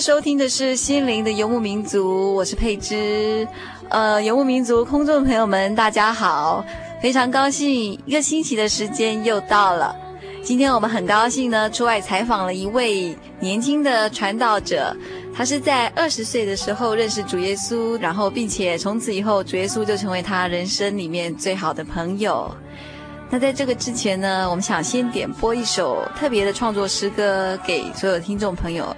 收听的是心灵的游牧民族，我是佩芝。呃，游牧民族空中的朋友们，大家好，非常高兴一个星期的时间又到了。今天我们很高兴呢，出外采访了一位年轻的传道者，他是在二十岁的时候认识主耶稣，然后并且从此以后，主耶稣就成为他人生里面最好的朋友。那在这个之前呢，我们想先点播一首特别的创作诗歌给所有听众朋友。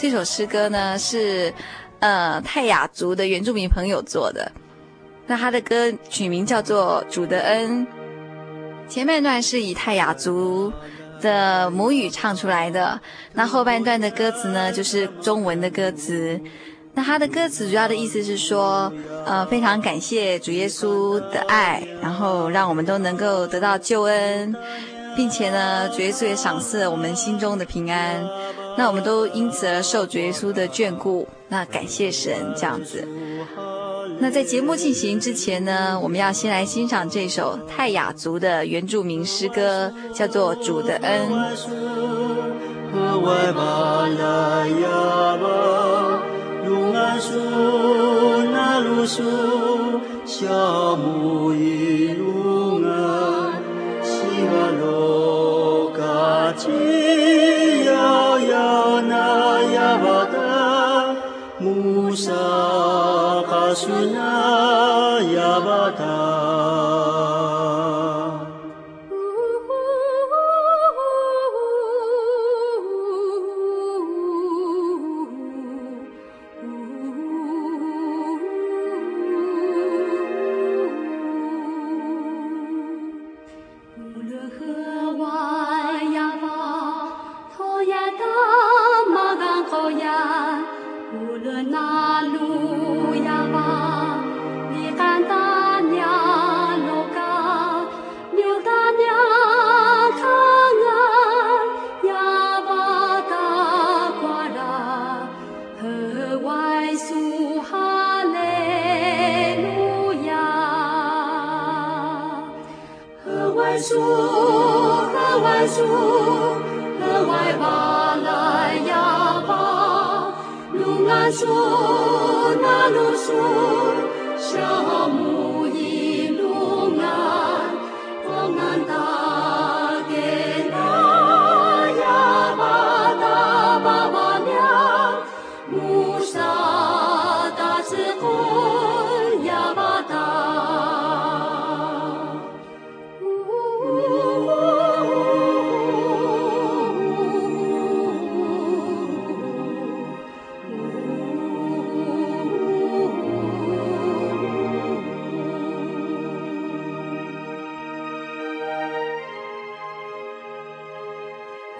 这首诗歌呢是，呃，泰雅族的原住民朋友做的。那他的歌曲名叫做《主的恩》，前半段是以泰雅族的母语唱出来的，那后半段的歌词呢就是中文的歌词。那他的歌词主要的意思是说，呃，非常感谢主耶稣的爱，然后让我们都能够得到救恩，并且呢，主耶稣也赏赐了我们心中的平安。那我们都因此而受主耶稣的眷顾，那感谢神这样子。那在节目进行之前呢，我们要先来欣赏这首泰雅族的原住民诗歌，叫做《主的恩》。sa kasuna yabata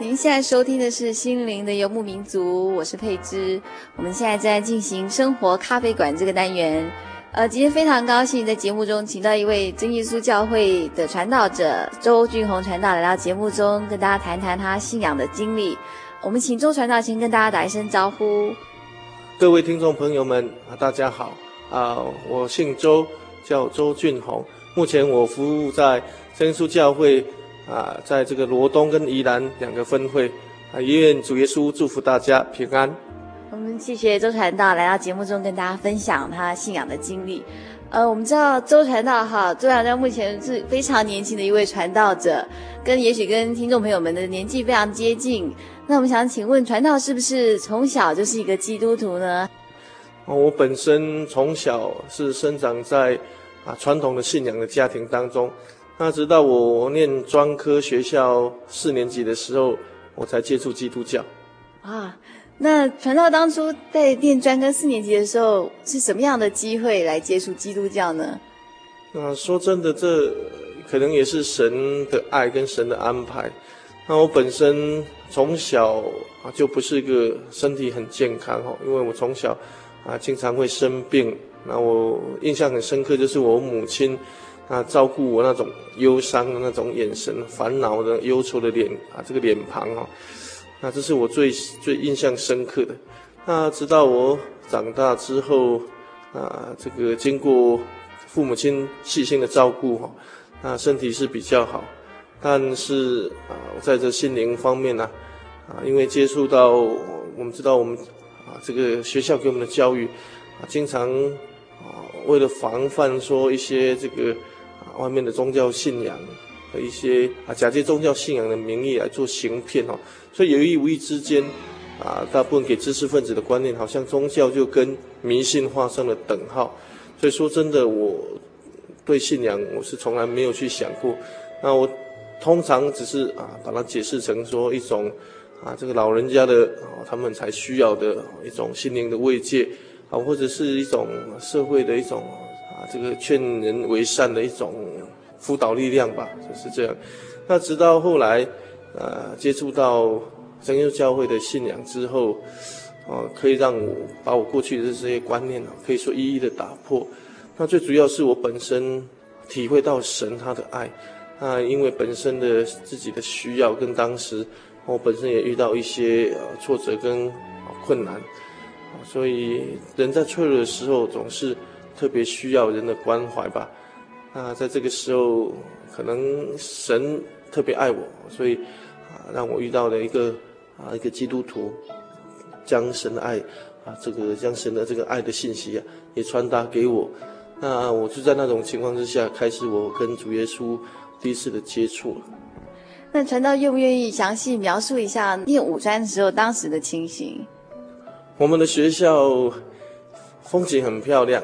您现在收听的是心灵的游牧民族，我是佩芝。我们现在在进行生活咖啡馆这个单元。呃，今天非常高兴在节目中请到一位真耶稣教会的传道者周俊宏传道来到节目中，跟大家谈谈他信仰的经历。我们请周传道先跟大家打一声招呼。各位听众朋友们啊，大家好啊，我姓周，叫周俊宏。目前我服务在真耶稣教会啊，在这个罗东跟宜兰两个分会啊，也愿主耶稣祝福大家平安。我们谢谢周传道来到节目中跟大家分享他信仰的经历。呃，我们知道周传道哈，周传道目前是非常年轻的一位传道者，跟也许跟听众朋友们的年纪非常接近。那我们想请问，传道是不是从小就是一个基督徒呢？我本身从小是生长在啊传统的信仰的家庭当中，那直到我念专科学校四年级的时候，我才接触基督教。啊，那传道当初在念专科四年级的时候，是什么样的机会来接触基督教呢？那说真的，这可能也是神的爱跟神的安排。那我本身从小啊就不是一个身体很健康哈，因为我从小。啊，经常会生病。那我印象很深刻，就是我母亲啊照顾我那种忧伤的那种眼神、烦恼的忧愁的脸啊，这个脸庞哦，那这是我最最印象深刻的。那直到我长大之后啊，这个经过父母亲细心的照顾哈，那身体是比较好。但是啊，在这心灵方面呢，啊，因为接触到我们知道我们。啊，这个学校给我们的教育，啊，经常啊，为了防范说一些这个外面的宗教信仰和一些啊假借宗教信仰的名义来做行骗哦，所以有意无意之间，啊，大部分给知识分子的观念，好像宗教就跟迷信画上了等号。所以说真的，我对信仰我是从来没有去想过。那我通常只是啊，把它解释成说一种。啊，这个老人家的啊，他们才需要的一种心灵的慰藉啊，或者是一种社会的一种这个劝人为善的一种辅导力量吧，就是这样。那直到后来，呃，接触到真耶教会的信仰之后，啊，可以让我把我过去的这些观念啊，可以说一一的打破。那最主要是我本身体会到神他的爱，啊，因为本身的自己的需要跟当时。我本身也遇到一些呃挫折跟困难，所以人在脆弱的时候总是特别需要人的关怀吧。那在这个时候，可能神特别爱我，所以啊让我遇到了一个啊一个基督徒，将神的爱啊这个将神的这个爱的信息啊也传达给我。那我就在那种情况之下，开始我跟主耶稣第一次的接触了。那传道愿不愿意详细描述一下念五专的时候当时的情形？我们的学校风景很漂亮，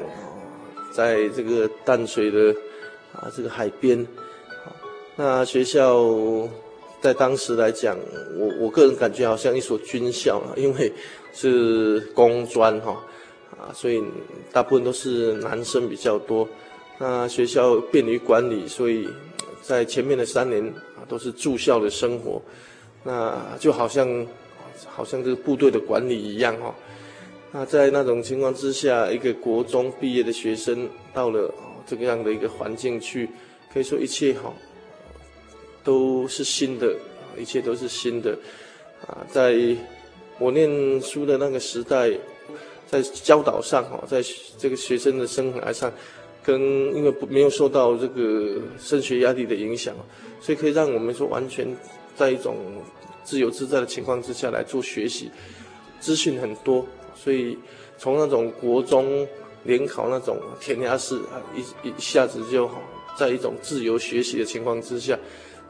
在这个淡水的啊这个海边。那学校在当时来讲，我我个人感觉好像一所军校，因为是工专哈啊，所以大部分都是男生比较多。那学校便于管理，所以在前面的三年啊。都是住校的生活，那就好像，好像这个部队的管理一样哈。那在那种情况之下，一个国中毕业的学生到了这个样的一个环境去，可以说一切哈，都是新的，一切都是新的。啊，在我念书的那个时代，在教导上哈，在这个学生的生涯上。跟因为不没有受到这个升学压力的影响，所以可以让我们说完全在一种自由自在的情况之下来做学习，资讯很多，所以从那种国中联考那种填鸭式啊，一一下子就好，在一种自由学习的情况之下，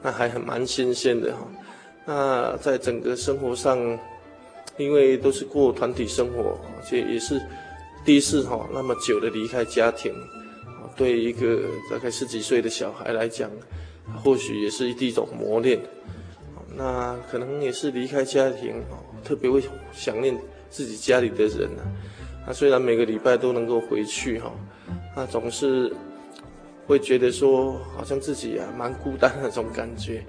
那还很蛮新鲜的哈。那在整个生活上，因为都是过团体生活，而且也是第一次哈那么久的离开家庭。对一个大概十几岁的小孩来讲，或许也是一种磨练。那可能也是离开家庭，特别会想念自己家里的人啊。那虽然每个礼拜都能够回去哈，那总是会觉得说，好像自己啊蛮孤单那种感觉。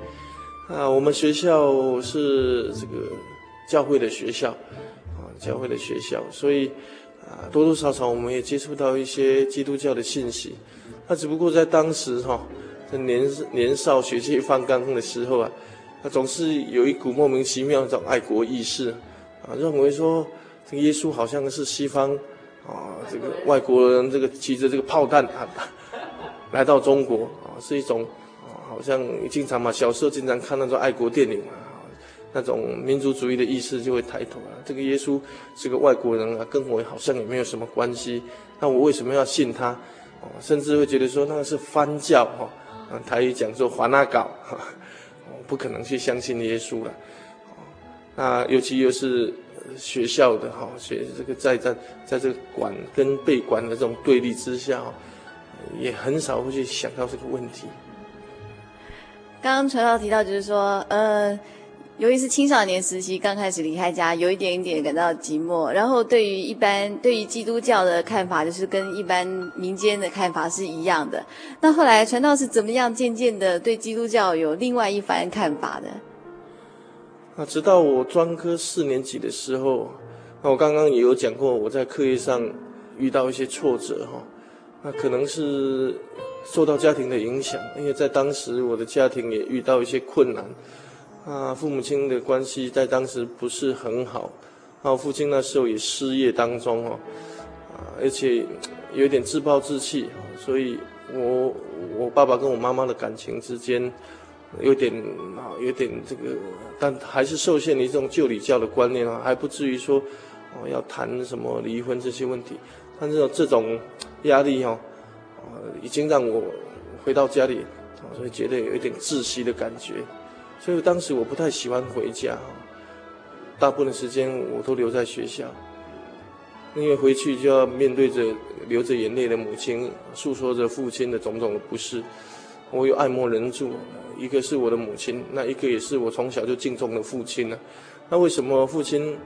啊，我们学校是这个教会的学校，啊，教会的学校，所以。啊，多多少少我们也接触到一些基督教的信息，那只不过在当时哈，在年年少血气方刚的时候啊，他总是有一股莫名其妙的这种爱国意识，啊，认为说这个耶稣好像是西方啊，这个外国人这个骑着这个炮弹啊来到中国啊，是一种啊好像经常嘛，小时候经常看那种爱国电影嘛，那种民族主义的意识就会抬头啊。这个耶稣是个外国人啊，跟我好像也没有什么关系，那我为什么要信他？哦甚至会觉得说那个是翻教哈，台语讲说华纳搞，我不可能去相信耶稣了。那尤其又是学校的哈，学这个在在在这个管跟被管的这种对立之下，也很少会去想到这个问题。刚刚传道提到，就是说，呃，由于是青少年时期刚开始离开家，有一点一点感到寂寞，然后对于一般对于基督教的看法，就是跟一般民间的看法是一样的。那后来传道是怎么样渐渐的对基督教有另外一番看法的？那直到我专科四年级的时候，那我刚刚也有讲过，我在课业上遇到一些挫折哈，那可能是受到家庭的影响，因为在当时我的家庭也遇到一些困难，啊，父母亲的关系在当时不是很好，然后父亲那时候也失业当中哦，啊，而且有点自暴自弃，所以我我爸爸跟我妈妈的感情之间。有点啊，有点这个，但还是受限于这种旧礼教的观念啊，还不至于说哦要谈什么离婚这些问题。但是这种压力哦，呃，已经让我回到家里，所以觉得有一点窒息的感觉。所以当时我不太喜欢回家，大部分时间我都留在学校，因为回去就要面对着流着眼泪的母亲，诉说着父亲的种种的不是，我有爱莫能助。一个是我的母亲，那一个也是我从小就敬重的父亲呢。那为什么父亲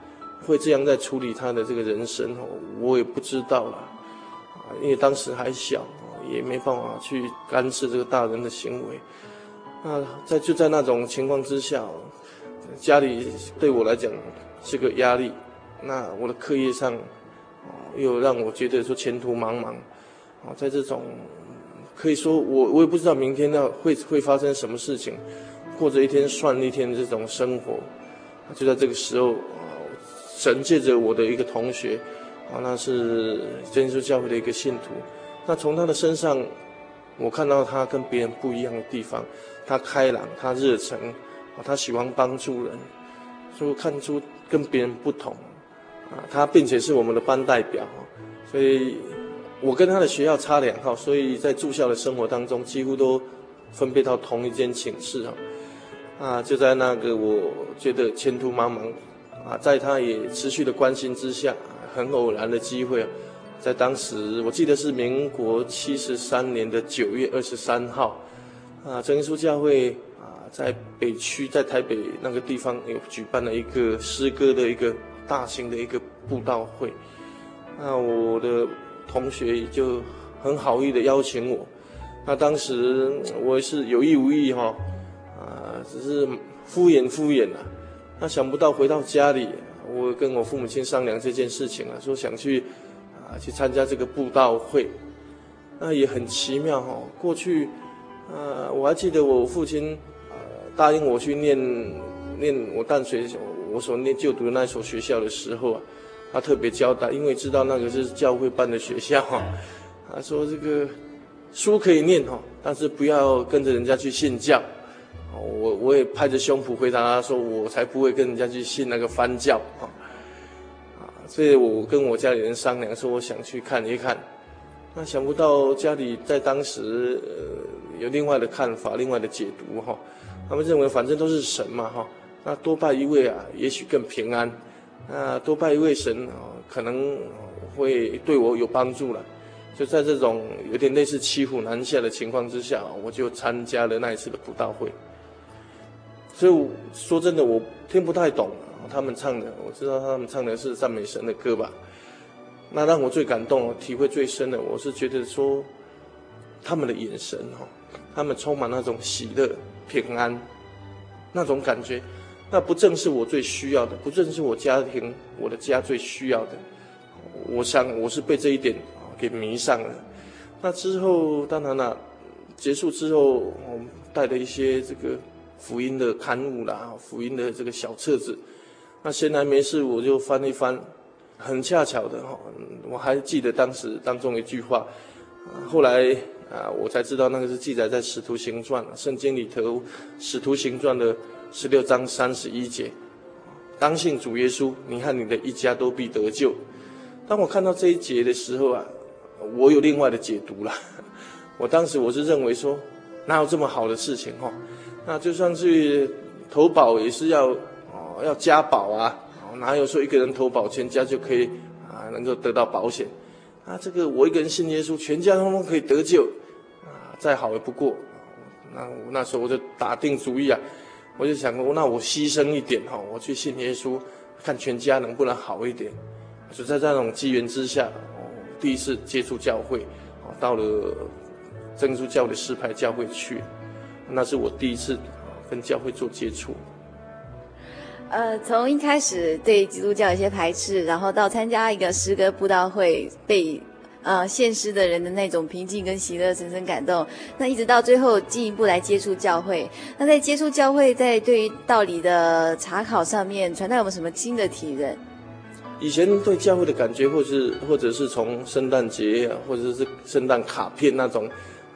会这样在处理他的这个人生哦？我也不知道了，啊，因为当时还小，也没办法去干涉这个大人的行为。那在就在那种情况之下，家里对我来讲是个压力。那我的课业上，又让我觉得说前途茫茫。啊，在这种。可以说我，我也不知道明天要会会发生什么事情，过着一天算一天的这种生活，就在这个时候，神借着我的一个同学，啊，那是真耶稣教会的一个信徒，那从他的身上，我看到他跟别人不一样的地方，他开朗，他热诚，啊，他喜欢帮助人，所以我看出跟别人不同，啊，他并且是我们的班代表，所以。我跟他的学校差两号，所以在住校的生活当中，几乎都分配到同一间寝室啊。啊，就在那个我觉得前途茫茫啊，在他也持续的关心之下，很偶然的机会，在当时我记得是民国七十三年的九月二十三号，啊，真耶稣教会啊，在北区，在台北那个地方有举办了一个诗歌的一个大型的一个布道会，那我的。同学就很好意的邀请我，那当时我也是有意无意哈，啊，只是敷衍敷衍啊。那想不到回到家里，我跟我父母亲商量这件事情啊，说想去啊去参加这个布道会，那也很奇妙哈。过去，啊，我还记得我父亲啊答应我去念念我淡水我所念就读的那所学校的时候啊。他特别交代，因为知道那个是教会办的学校哈，他说这个书可以念哈，但是不要跟着人家去信教。我我也拍着胸脯回答他说，我才不会跟人家去信那个翻教啊。所以我跟我家里人商量说，我想去看一看。那想不到家里在当时呃有另外的看法，另外的解读哈。他们认为反正都是神嘛哈，那多拜一位啊，也许更平安。那，多拜一位神啊，可能会对我有帮助了。就在这种有点类似骑虎难下的情况之下，我就参加了那一次的普道会。所以说真的，我听不太懂他们唱的，我知道他们唱的是赞美神的歌吧。那让我最感动、体会最深的，我是觉得说他们的眼神哈，他们充满那种喜乐、平安那种感觉。那不正是我最需要的？不正是我家庭、我的家最需要的？我想我是被这一点给迷上了。那之后，当然了，结束之后，我们带了一些这个福音的刊物啦，福音的这个小册子。那闲来没事，我就翻一翻。很恰巧的哈，我还记得当时当中一句话。后来啊，我才知道那个是记载在《使徒行传》圣经里头，《使徒行传》的十六章三十一节，当信主耶稣，你和你的一家都必得救。当我看到这一节的时候啊，我有另外的解读了。我当时我是认为说，哪有这么好的事情哈？那就算是投保也是要哦要加保啊，哪有说一个人投保全家就可以啊能够得到保险？啊，这个我一个人信耶稣，全家通通可以得救，再好也不过。那我那时候我就打定主意啊，我就想过，那我牺牲一点哈，我去信耶稣，看全家能不能好一点。就在这种机缘之下，第一次接触教会，到了真主教的石牌教会去，那是我第一次跟教会做接触。呃，从一开始对基督教有些排斥，然后到参加一个诗歌布道会，被呃现实的人的那种平静跟喜乐深深感动，那一直到最后进一步来接触教会。那在接触教会，在对于道理的查考上面，传道有没有什么新的体认？以前对教会的感觉，或是或者是从圣诞节啊，或者是圣诞卡片那种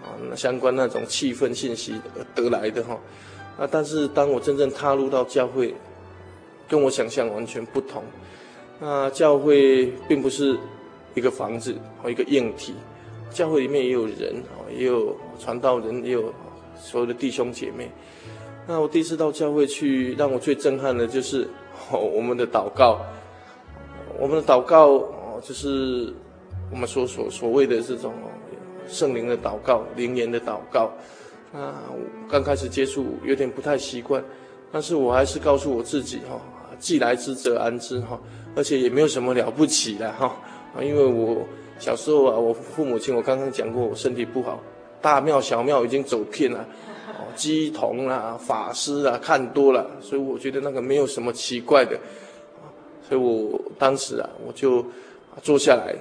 啊相关那种气氛信息得来的哈啊，但是当我真正踏入到教会。跟我想象完全不同。那教会并不是一个房子和一个硬体，教会里面也有人，也有传道人，也有所有的弟兄姐妹。那我第一次到教会去，让我最震撼的就是我们的祷告。我们的祷告哦，就是我们所所所谓的这种圣灵的祷告、灵言的祷告。那刚开始接触有点不太习惯，但是我还是告诉我自己哈。既来之则安之哈，而且也没有什么了不起的哈因为我小时候啊，我父母亲我刚刚讲过，我身体不好，大庙小庙已经走遍了，哦，乩童啊、法师啊看多了，所以我觉得那个没有什么奇怪的，所以我当时啊，我就坐下来，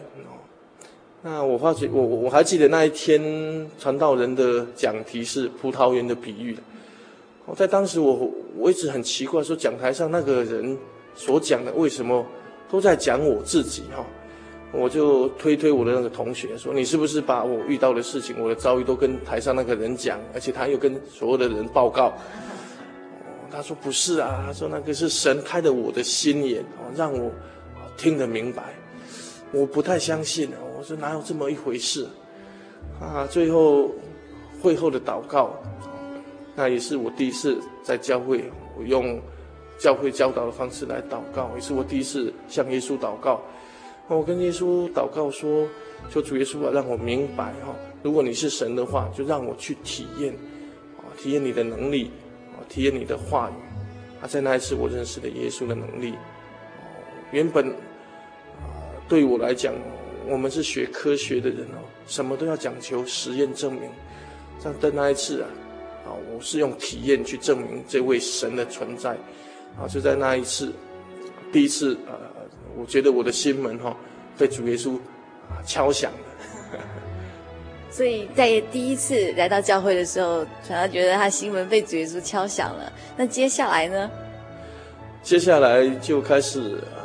那我发觉我我还记得那一天传道人的讲题是葡萄园的比喻。我在当时我，我我一直很奇怪，说讲台上那个人所讲的，为什么都在讲我自己哈？我就推推我的那个同学说：“你是不是把我遇到的事情，我的遭遇都跟台上那个人讲，而且他又跟所有的人报告？”他说：“不是啊，他说那个是神开的我的心眼哦，让我听得明白。”我不太相信，我说哪有这么一回事啊？最后会后的祷告。那也是我第一次在教会，我用教会教导的方式来祷告，也是我第一次向耶稣祷告。我跟耶稣祷告说：“求主耶稣啊，让我明白哈，如果你是神的话，就让我去体验，啊，体验你的能力，啊，体验你的话语。啊，在那一次我认识了耶稣的能力。原本啊，对我来讲，我们是学科学的人哦，什么都要讲求实验证明。但在那一次啊。”啊，我是用体验去证明这位神的存在，啊，就在那一次，第一次，呃，我觉得我的心门哈被主耶稣啊敲响了。所以在第一次来到教会的时候，传道觉得他心门被主耶稣敲响了。那接下来呢？接下来就开始呃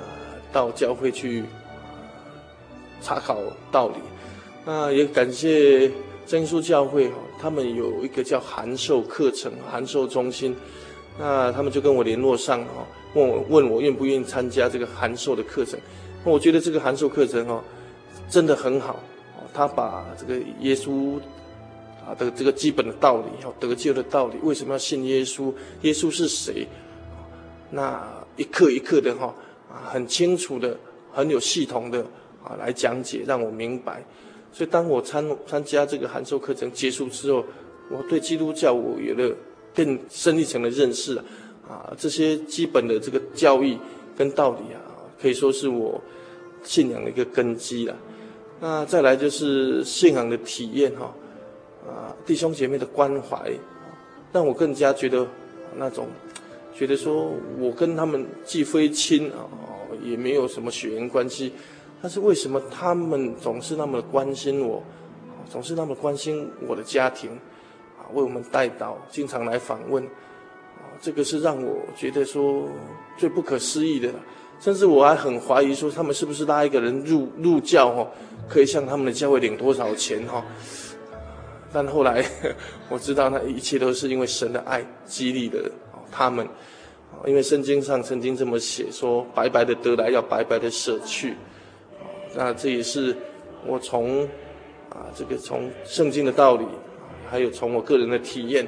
到教会去查考道理，那也感谢。真耶稣教会哈，他们有一个叫函授课程、函授中心，那他们就跟我联络上哈，问我问我愿不愿意参加这个函授的课程。那我觉得这个函授课程哦，真的很好，他把这个耶稣啊的这个基本的道理，要得救的道理，为什么要信耶稣？耶稣是谁？那一课一课的哈啊，很清楚的、很有系统的啊来讲解，让我明白。所以，当我参参加这个函授课程结束之后，我对基督教我有了更深一层的认识了。啊，这些基本的这个教义跟道理啊，可以说是我信仰的一个根基了。那再来就是信仰的体验哈，啊，弟兄姐妹的关怀，让我更加觉得那种觉得说我跟他们既非亲啊，也没有什么血缘关系。但是为什么他们总是那么关心我，总是那么关心我的家庭，为我们代祷，经常来访问，啊，这个是让我觉得说最不可思议的，甚至我还很怀疑说他们是不是拉一个人入入教哦，可以向他们的教会领多少钱哈，但后来 我知道，那一切都是因为神的爱激励了他们。因为圣经上曾经这么写说：“白白的得来，要白白的舍去。”那这也是我从啊这个从圣经的道理，还有从我个人的体验，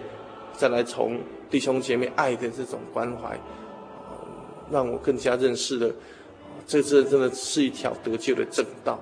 再来从弟兄姐妹爱的这种关怀，让我更加认识了，这这真的是一条得救的正道。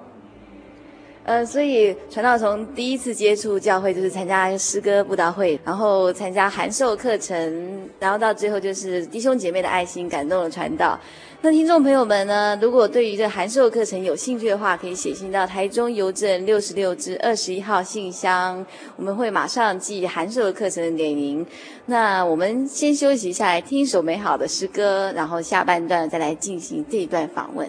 呃，所以传道从第一次接触教会就是参加诗歌布道会，然后参加函授课程，然后到最后就是弟兄姐妹的爱心感动了传道。那听众朋友们呢，如果对于这函授课程有兴趣的话，可以写信到台中邮政六十六支二十一号信箱，我们会马上寄函授的课程给您。那我们先休息一下，来听一首美好的诗歌，然后下半段再来进行这一段访问。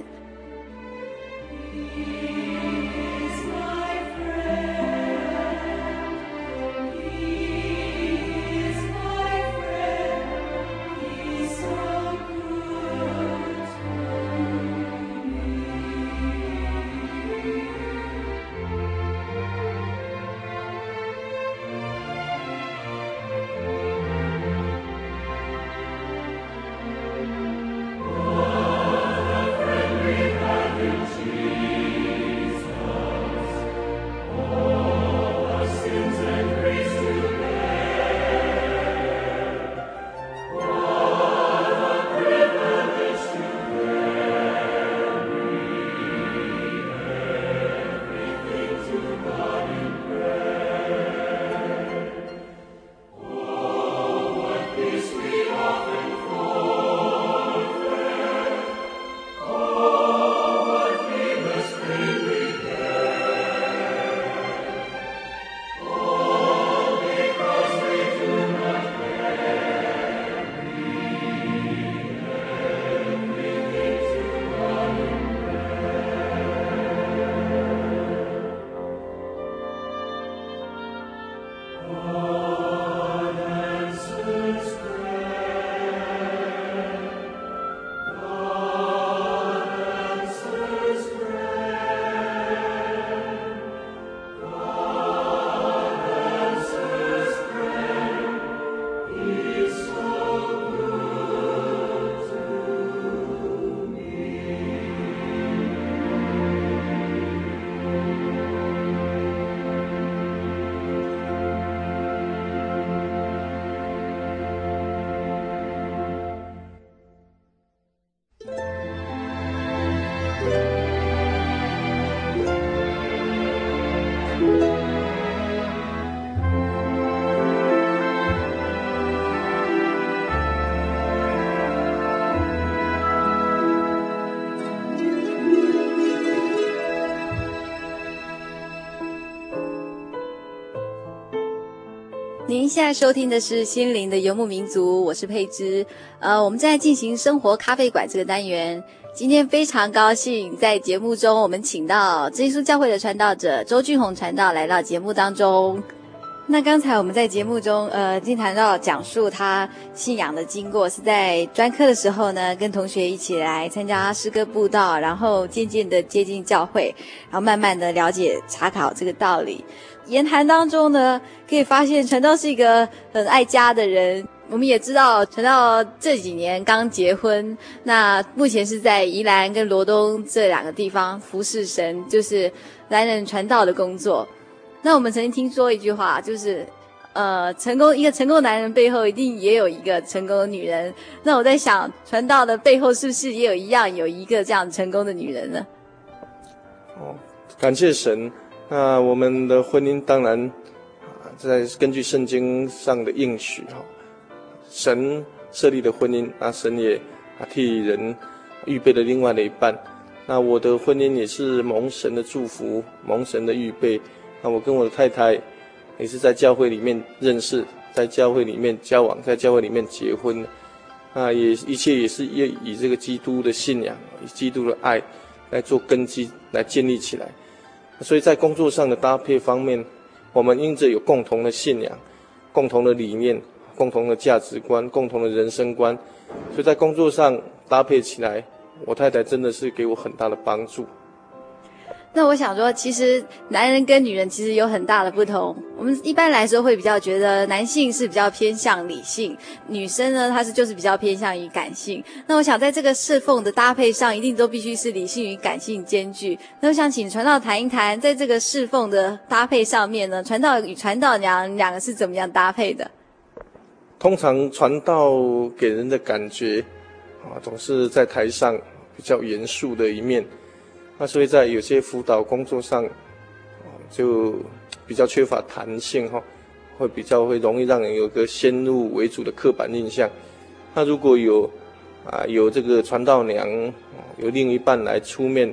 现在收听的是《心灵的游牧民族》，我是佩芝。呃，我们在进行生活咖啡馆这个单元。今天非常高兴，在节目中我们请到真耶稣教会的传道者周俊宏传道来到节目当中。那刚才我们在节目中，呃，经常到讲述他信仰的经过，是在专科的时候呢，跟同学一起来参加诗歌布道，然后渐渐的接近教会，然后慢慢的了解查考这个道理。言谈当中呢，可以发现传道是一个很爱家的人。我们也知道传道这几年刚结婚，那目前是在宜兰跟罗东这两个地方服侍神，就是担任传道的工作。那我们曾经听说一句话，就是呃，成功一个成功男人背后一定也有一个成功的女人。那我在想，传道的背后是不是也有一样有一个这样成功的女人呢？哦，感谢神。那我们的婚姻当然啊，在根据圣经上的应许哈，神设立的婚姻，那神也啊替人预备了另外的一半。那我的婚姻也是蒙神的祝福，蒙神的预备。那我跟我的太太也是在教会里面认识，在教会里面交往，在教会里面结婚。那也一切也是以以这个基督的信仰，以基督的爱来做根基，来建立起来。所以在工作上的搭配方面，我们因着有共同的信仰、共同的理念、共同的价值观、共同的人生观，所以在工作上搭配起来，我太太真的是给我很大的帮助。那我想说，其实男人跟女人其实有很大的不同。我们一般来说会比较觉得男性是比较偏向理性，女生呢，她是就是比较偏向于感性。那我想在这个侍奉的搭配上，一定都必须是理性与感性兼具。那我想请传道谈一谈，在这个侍奉的搭配上面呢，传道与传道娘两个是怎么样搭配的？通常传道给人的感觉啊，总是在台上比较严肃的一面。那所以在有些辅导工作上，就比较缺乏弹性哈，会比较会容易让人有个先入为主的刻板印象。那如果有啊有这个传道娘，有另一半来出面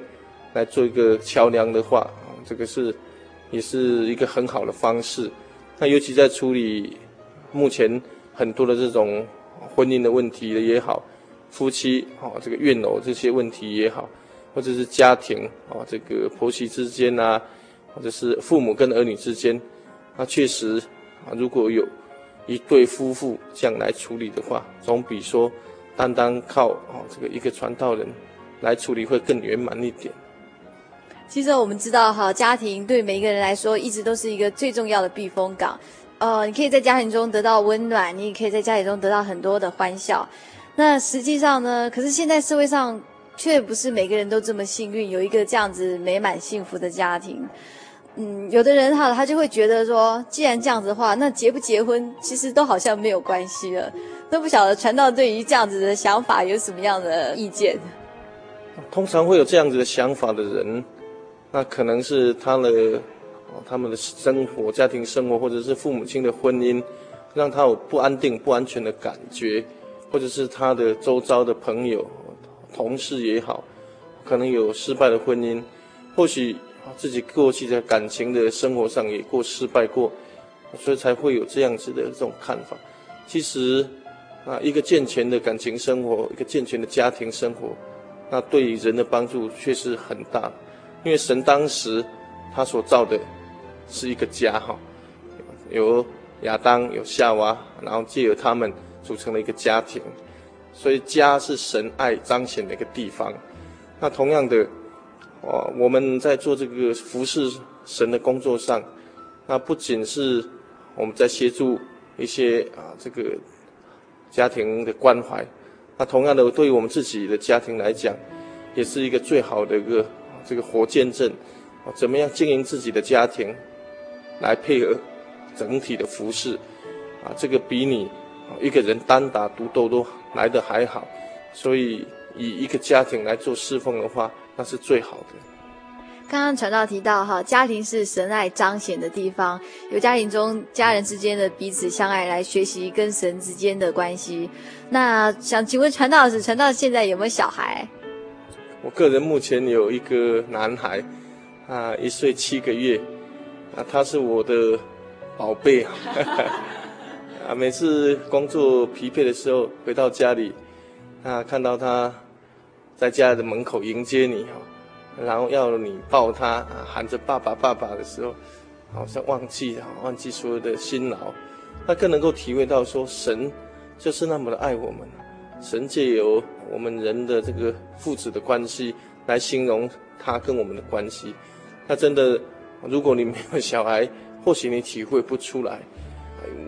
来做一个桥梁的话，这个是也是一个很好的方式。那尤其在处理目前很多的这种婚姻的问题也好，夫妻啊这个怨偶这些问题也好。或者是家庭啊，这个婆媳之间啊，或者是父母跟儿女之间，那确实啊，如果有一对夫妇这样来处理的话，总比说单单靠啊这个一个传道人来处理会更圆满一点。其实我们知道哈，家庭对每一个人来说一直都是一个最重要的避风港。呃，你可以在家庭中得到温暖，你也可以在家庭中得到很多的欢笑。那实际上呢，可是现在社会上。却不是每个人都这么幸运，有一个这样子美满幸福的家庭。嗯，有的人哈，他就会觉得说，既然这样子的话，那结不结婚其实都好像没有关系了。都不晓得传道对于这样子的想法有什么样的意见？通常会有这样子的想法的人，那可能是他的，他们的生活、家庭生活，或者是父母亲的婚姻，让他有不安定、不安全的感觉，或者是他的周遭的朋友。同事也好，可能有失败的婚姻，或许自己过去在感情的生活上也过失败过，所以才会有这样子的这种看法。其实，啊，一个健全的感情生活，一个健全的家庭生活，那对于人的帮助确实很大。因为神当时他所造的是一个家，哈，有亚当，有夏娃，然后借由他们组成了一个家庭。所以家是神爱彰显的一个地方。那同样的，哦，我们在做这个服侍神的工作上，那不仅是我们在协助一些啊这个家庭的关怀，那同样的，对于我们自己的家庭来讲，也是一个最好的一个这个活见证。啊怎么样经营自己的家庭，来配合整体的服侍，啊，这个比你一个人单打独斗都好来的还好，所以以一个家庭来做侍奉的话，那是最好的。刚刚传道提到哈，家庭是神爱彰显的地方，由家庭中家人之间的彼此相爱来学习跟神之间的关系。那想请问传道老师，传道现在有没有小孩？我个人目前有一个男孩，啊，一岁七个月，啊，他是我的宝贝。啊，每次工作疲惫的时候回到家里，啊，看到他在家的门口迎接你哈，然后要你抱他，啊，喊着爸爸爸爸的时候，好像忘记忘记所有的辛劳，他更能够体会到说神就是那么的爱我们，神借由我们人的这个父子的关系来形容他跟我们的关系，那真的，如果你没有小孩，或许你体会不出来，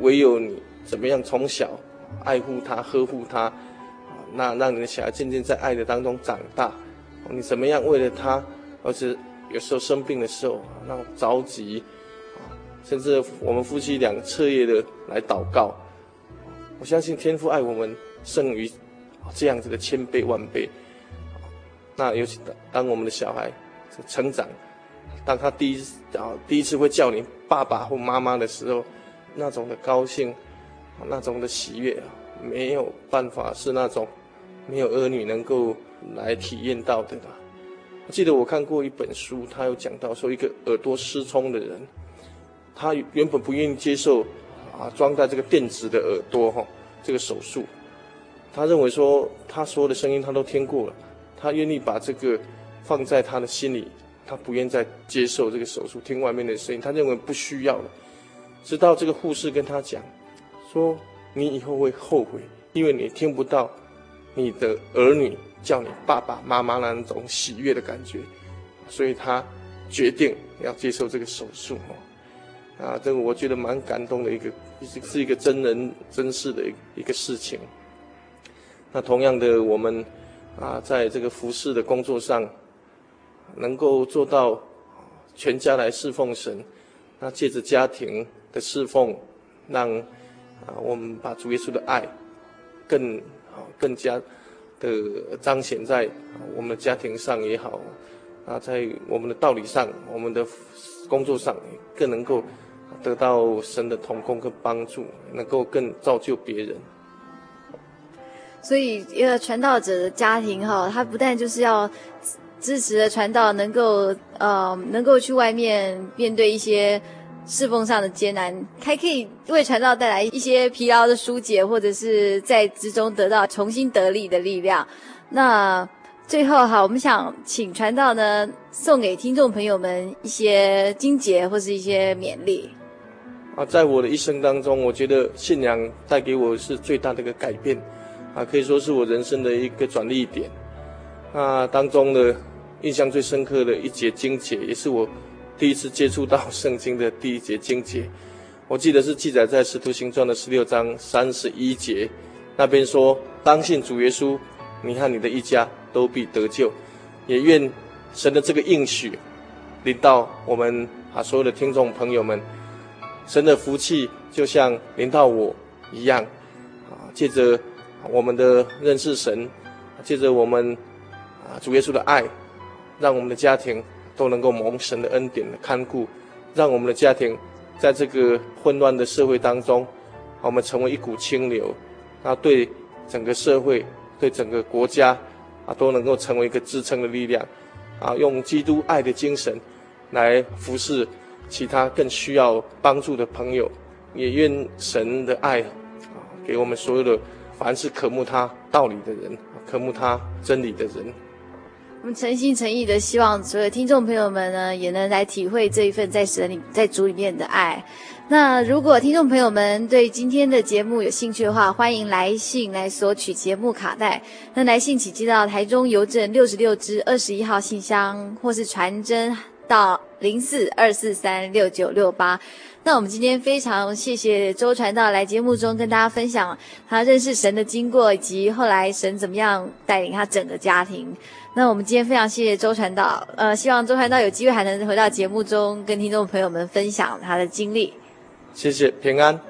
唯有你。怎么样从小爱护他、呵护他，那让你的小孩渐渐在爱的当中长大。你怎么样为了他，而且有时候生病的时候那种着急，甚至我们夫妻俩彻夜的来祷告。我相信天父爱我们胜于这样子的千倍万倍。那尤其当我们的小孩成长，当他第一次啊第一次会叫你爸爸或妈妈的时候，那种的高兴。那种的喜悦啊，没有办法是那种没有儿女能够来体验到的啦。记得我看过一本书，他有讲到说，一个耳朵失聪的人，他原本不愿意接受啊装在这个电子的耳朵哈这个手术，他认为说他所有的声音他都听过了，他愿意把这个放在他的心里，他不愿再接受这个手术听外面的声音，他认为不需要了。直到这个护士跟他讲。说你以后会后悔，因为你听不到你的儿女叫你爸爸妈妈那种喜悦的感觉，所以他决定要接受这个手术哦。啊，这个我觉得蛮感动的一个，是一个真人真事的一一个事情。那同样的，我们啊，在这个服侍的工作上，能够做到全家来侍奉神，那借着家庭的侍奉，让啊我们把主耶稣的爱更啊更加的彰显在我们的家庭上也好，啊，在我们的道理上，我们的工作上，更能够得到神的同工跟帮助，能够更造就别人。所以，一个传道者的家庭哈，他不但就是要支持的传道，能够呃，能够去外面面对一些侍奉上的艰难，还可以为传道带来一些疲劳的疏解，或者是在之中得到重新得力的力量。那最后哈，我们想请传道呢，送给听众朋友们一些经节或是一些勉励。啊，在我的一生当中，我觉得信仰带给我是最大的一个改变。啊，可以说是我人生的一个转捩点。那当中的印象最深刻的一节经节，也是我第一次接触到圣经的第一节经节。我记得是记载在《使徒行传》的十六章三十一节，那边说：“当信主耶稣，你和你的一家都必得救。”也愿神的这个应许临到我们啊所有的听众朋友们，神的福气就像临到我一样啊，借着。我们的认识神，借着我们啊主耶稣的爱，让我们的家庭都能够蒙神的恩典的看顾，让我们的家庭在这个混乱的社会当中，我们成为一股清流，啊，对整个社会、对整个国家啊都能够成为一个支撑的力量，啊，用基督爱的精神来服侍其他更需要帮助的朋友，也愿神的爱啊给我们所有的。凡是渴慕他道理的人，渴慕他真理的人，我们诚心诚意的希望所有听众朋友们呢，也能来体会这一份在神里、在主里面的爱。那如果听众朋友们对今天的节目有兴趣的话，欢迎来信来索取节目卡带。那来信请寄到台中邮政六十六支二十一号信箱，或是传真到零四二四三六九六八。那我们今天非常谢谢周传道来节目中跟大家分享他认识神的经过，以及后来神怎么样带领他整个家庭。那我们今天非常谢谢周传道，呃，希望周传道有机会还能回到节目中跟听众朋友们分享他的经历。谢谢，平安。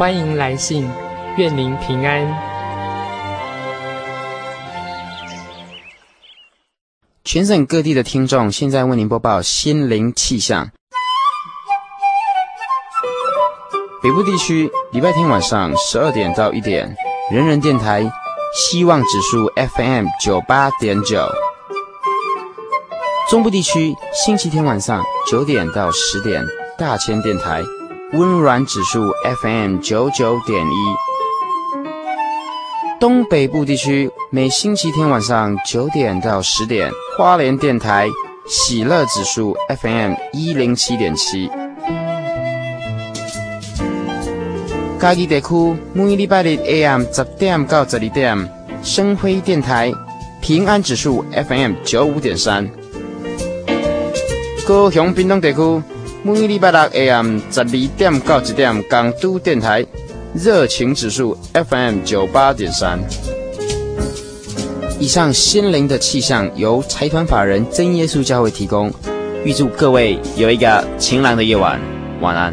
欢迎来信，愿您平安。全省各地的听众，现在为您播报心灵气象。北部地区礼拜天晚上十二点到一点，人人电台希望指数 FM 九八点九。中部地区星期天晚上九点到十点，大千电台温软指数 FM 九九点一。东北部地区每星期天晚上九点到十点，花莲电台喜乐指数 FM 一零七点七。嘉义地区每礼拜日 AM 十点到十二点，生辉电台平安指数 FM 九五点三。高雄屏东地区每礼拜六 AM 十二点到一点，港都电台热情指数 FM 九八点三。以上心灵的气象由财团法人真耶稣教会提供，预祝各位有一个晴朗的夜晚，晚安。